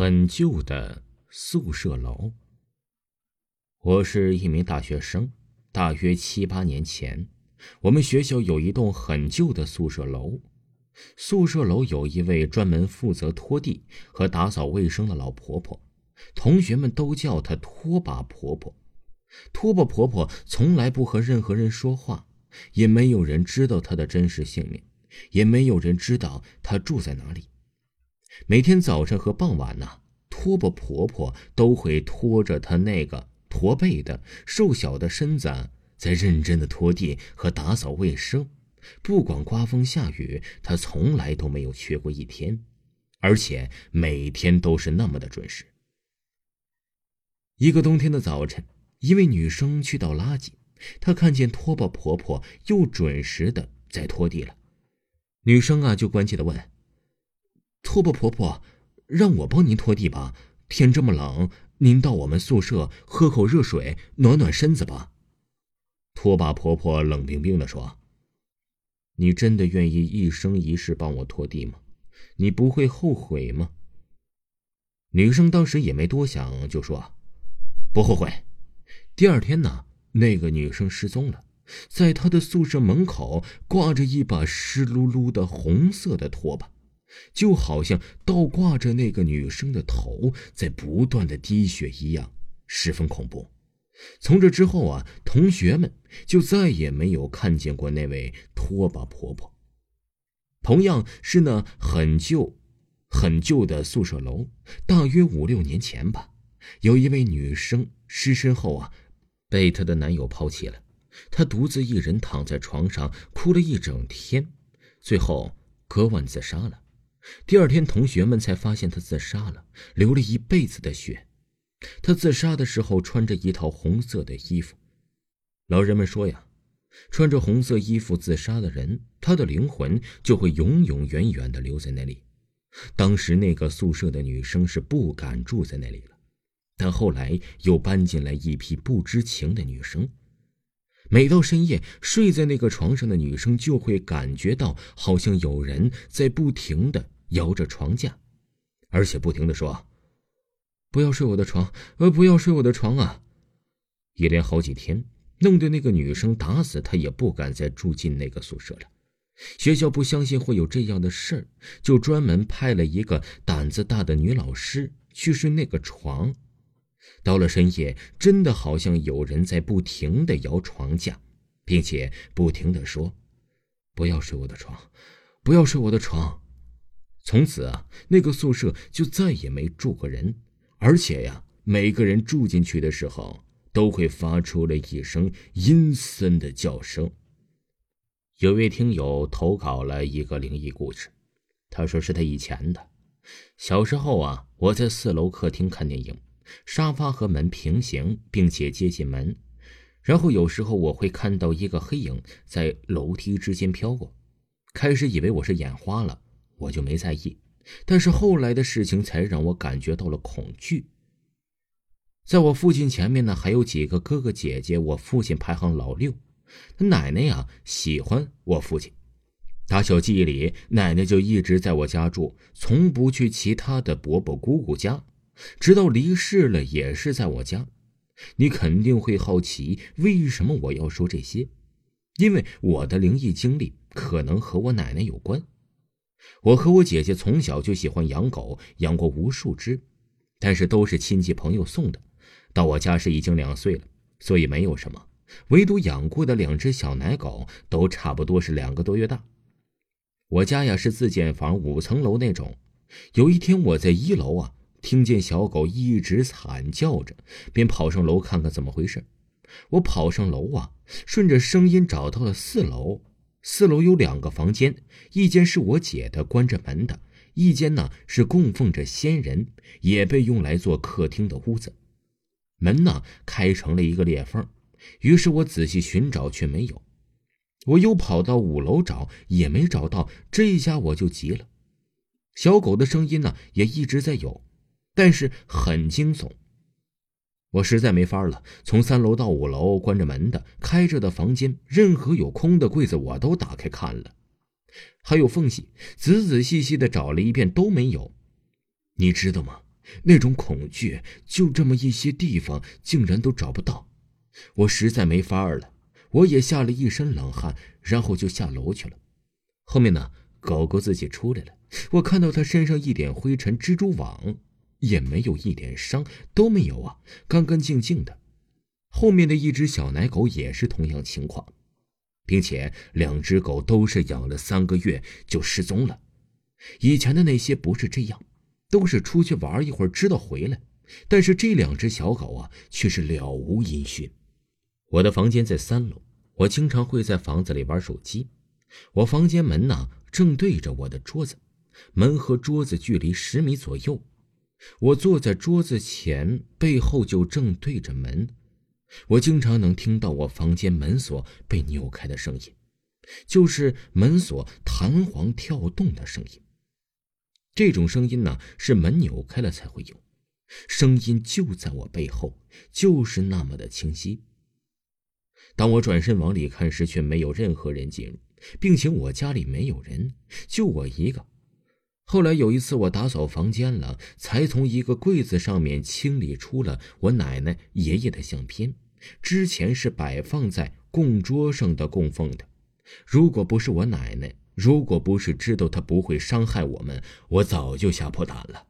很旧的宿舍楼。我是一名大学生，大约七八年前，我们学校有一栋很旧的宿舍楼。宿舍楼有一位专门负责拖地和打扫卫生的老婆婆，同学们都叫她拖把婆婆。拖把婆婆从来不和任何人说话，也没有人知道她的真实姓名，也没有人知道她住在哪里。每天早晨和傍晚呢，拖把婆婆都会拖着她那个驼背的瘦小的身子，在认真的拖地和打扫卫生。不管刮风下雨，她从来都没有缺过一天，而且每天都是那么的准时。一个冬天的早晨，一位女生去倒垃圾，她看见拖把婆婆又准时的在拖地了，女生啊就关切的问。拖把婆婆，让我帮您拖地吧。天这么冷，您到我们宿舍喝口热水，暖暖身子吧。拖把婆婆冷冰冰的说：“你真的愿意一生一世帮我拖地吗？你不会后悔吗？”女生当时也没多想，就说：“不后悔。”第二天呢，那个女生失踪了，在她的宿舍门口挂着一把湿漉漉的红色的拖把。就好像倒挂着那个女生的头在不断的滴血一样，十分恐怖。从这之后啊，同学们就再也没有看见过那位拖把婆婆。同样是那很旧、很旧的宿舍楼，大约五六年前吧，有一位女生失身后啊，被她的男友抛弃了，她独自一人躺在床上哭了一整天，最后割腕自杀了。第二天，同学们才发现他自杀了，流了一辈子的血。他自杀的时候穿着一套红色的衣服。老人们说呀，穿着红色衣服自杀的人，他的灵魂就会永永远远的留在那里。当时那个宿舍的女生是不敢住在那里了，但后来又搬进来一批不知情的女生。每到深夜，睡在那个床上的女生就会感觉到，好像有人在不停的摇着床架，而且不停的说：“不要睡我的床，呃，不要睡我的床啊！”一连好几天，弄得那个女生打死她也不敢再住进那个宿舍了。学校不相信会有这样的事儿，就专门派了一个胆子大的女老师去睡那个床。到了深夜，真的好像有人在不停的摇床架，并且不停的说：“不要睡我的床，不要睡我的床。”从此啊，那个宿舍就再也没住过人，而且呀，每个人住进去的时候都会发出了一声阴森的叫声。有位听友投稿了一个灵异故事，他说是他以前的小时候啊，我在四楼客厅看电影。沙发和门平行，并且接近门，然后有时候我会看到一个黑影在楼梯之间飘过。开始以为我是眼花了，我就没在意。但是后来的事情才让我感觉到了恐惧。在我父亲前面呢，还有几个哥哥姐姐。我父亲排行老六，他奶奶呀喜欢我父亲。打小记忆里，奶奶就一直在我家住，从不去其他的伯伯姑姑家。直到离世了，也是在我家。你肯定会好奇，为什么我要说这些？因为我的灵异经历可能和我奶奶有关。我和我姐姐从小就喜欢养狗，养过无数只，但是都是亲戚朋友送的。到我家时已经两岁了，所以没有什么。唯独养过的两只小奶狗，都差不多是两个多月大。我家呀是自建房，五层楼那种。有一天我在一楼啊。听见小狗一直惨叫着，便跑上楼看看怎么回事。我跑上楼啊，顺着声音找到了四楼。四楼有两个房间，一间是我姐的，关着门的；一间呢是供奉着仙人，也被用来做客厅的屋子。门呢开成了一个裂缝，于是我仔细寻找，却没有。我又跑到五楼找，也没找到。这一下我就急了。小狗的声音呢也一直在有。但是很惊悚，我实在没法了。从三楼到五楼，关着门的、开着的房间，任何有空的柜子我都打开看了，还有缝隙，仔仔细细的找了一遍都没有。你知道吗？那种恐惧，就这么一些地方竟然都找不到，我实在没法了。我也吓了一身冷汗，然后就下楼去了。后面呢，狗狗自己出来了，我看到它身上一点灰尘，蜘蛛网也没有一点伤，都没有啊，干干净净的。后面的一只小奶狗也是同样情况，并且两只狗都是养了三个月就失踪了。以前的那些不是这样。都是出去玩一会儿，知道回来，但是这两只小狗啊，却是了无音讯。我的房间在三楼，我经常会在房子里玩手机。我房间门呢，正对着我的桌子，门和桌子距离十米左右。我坐在桌子前，背后就正对着门。我经常能听到我房间门锁被扭开的声音，就是门锁弹簧跳动的声音。这种声音呢，是门扭开了才会有，声音就在我背后，就是那么的清晰。当我转身往里看时，却没有任何人进入，并且我家里没有人，就我一个。后来有一次我打扫房间了，才从一个柜子上面清理出了我奶奶、爷爷的相片，之前是摆放在供桌上的供奉的。如果不是我奶奶。如果不是知道她不会伤害我们，我早就吓破胆了。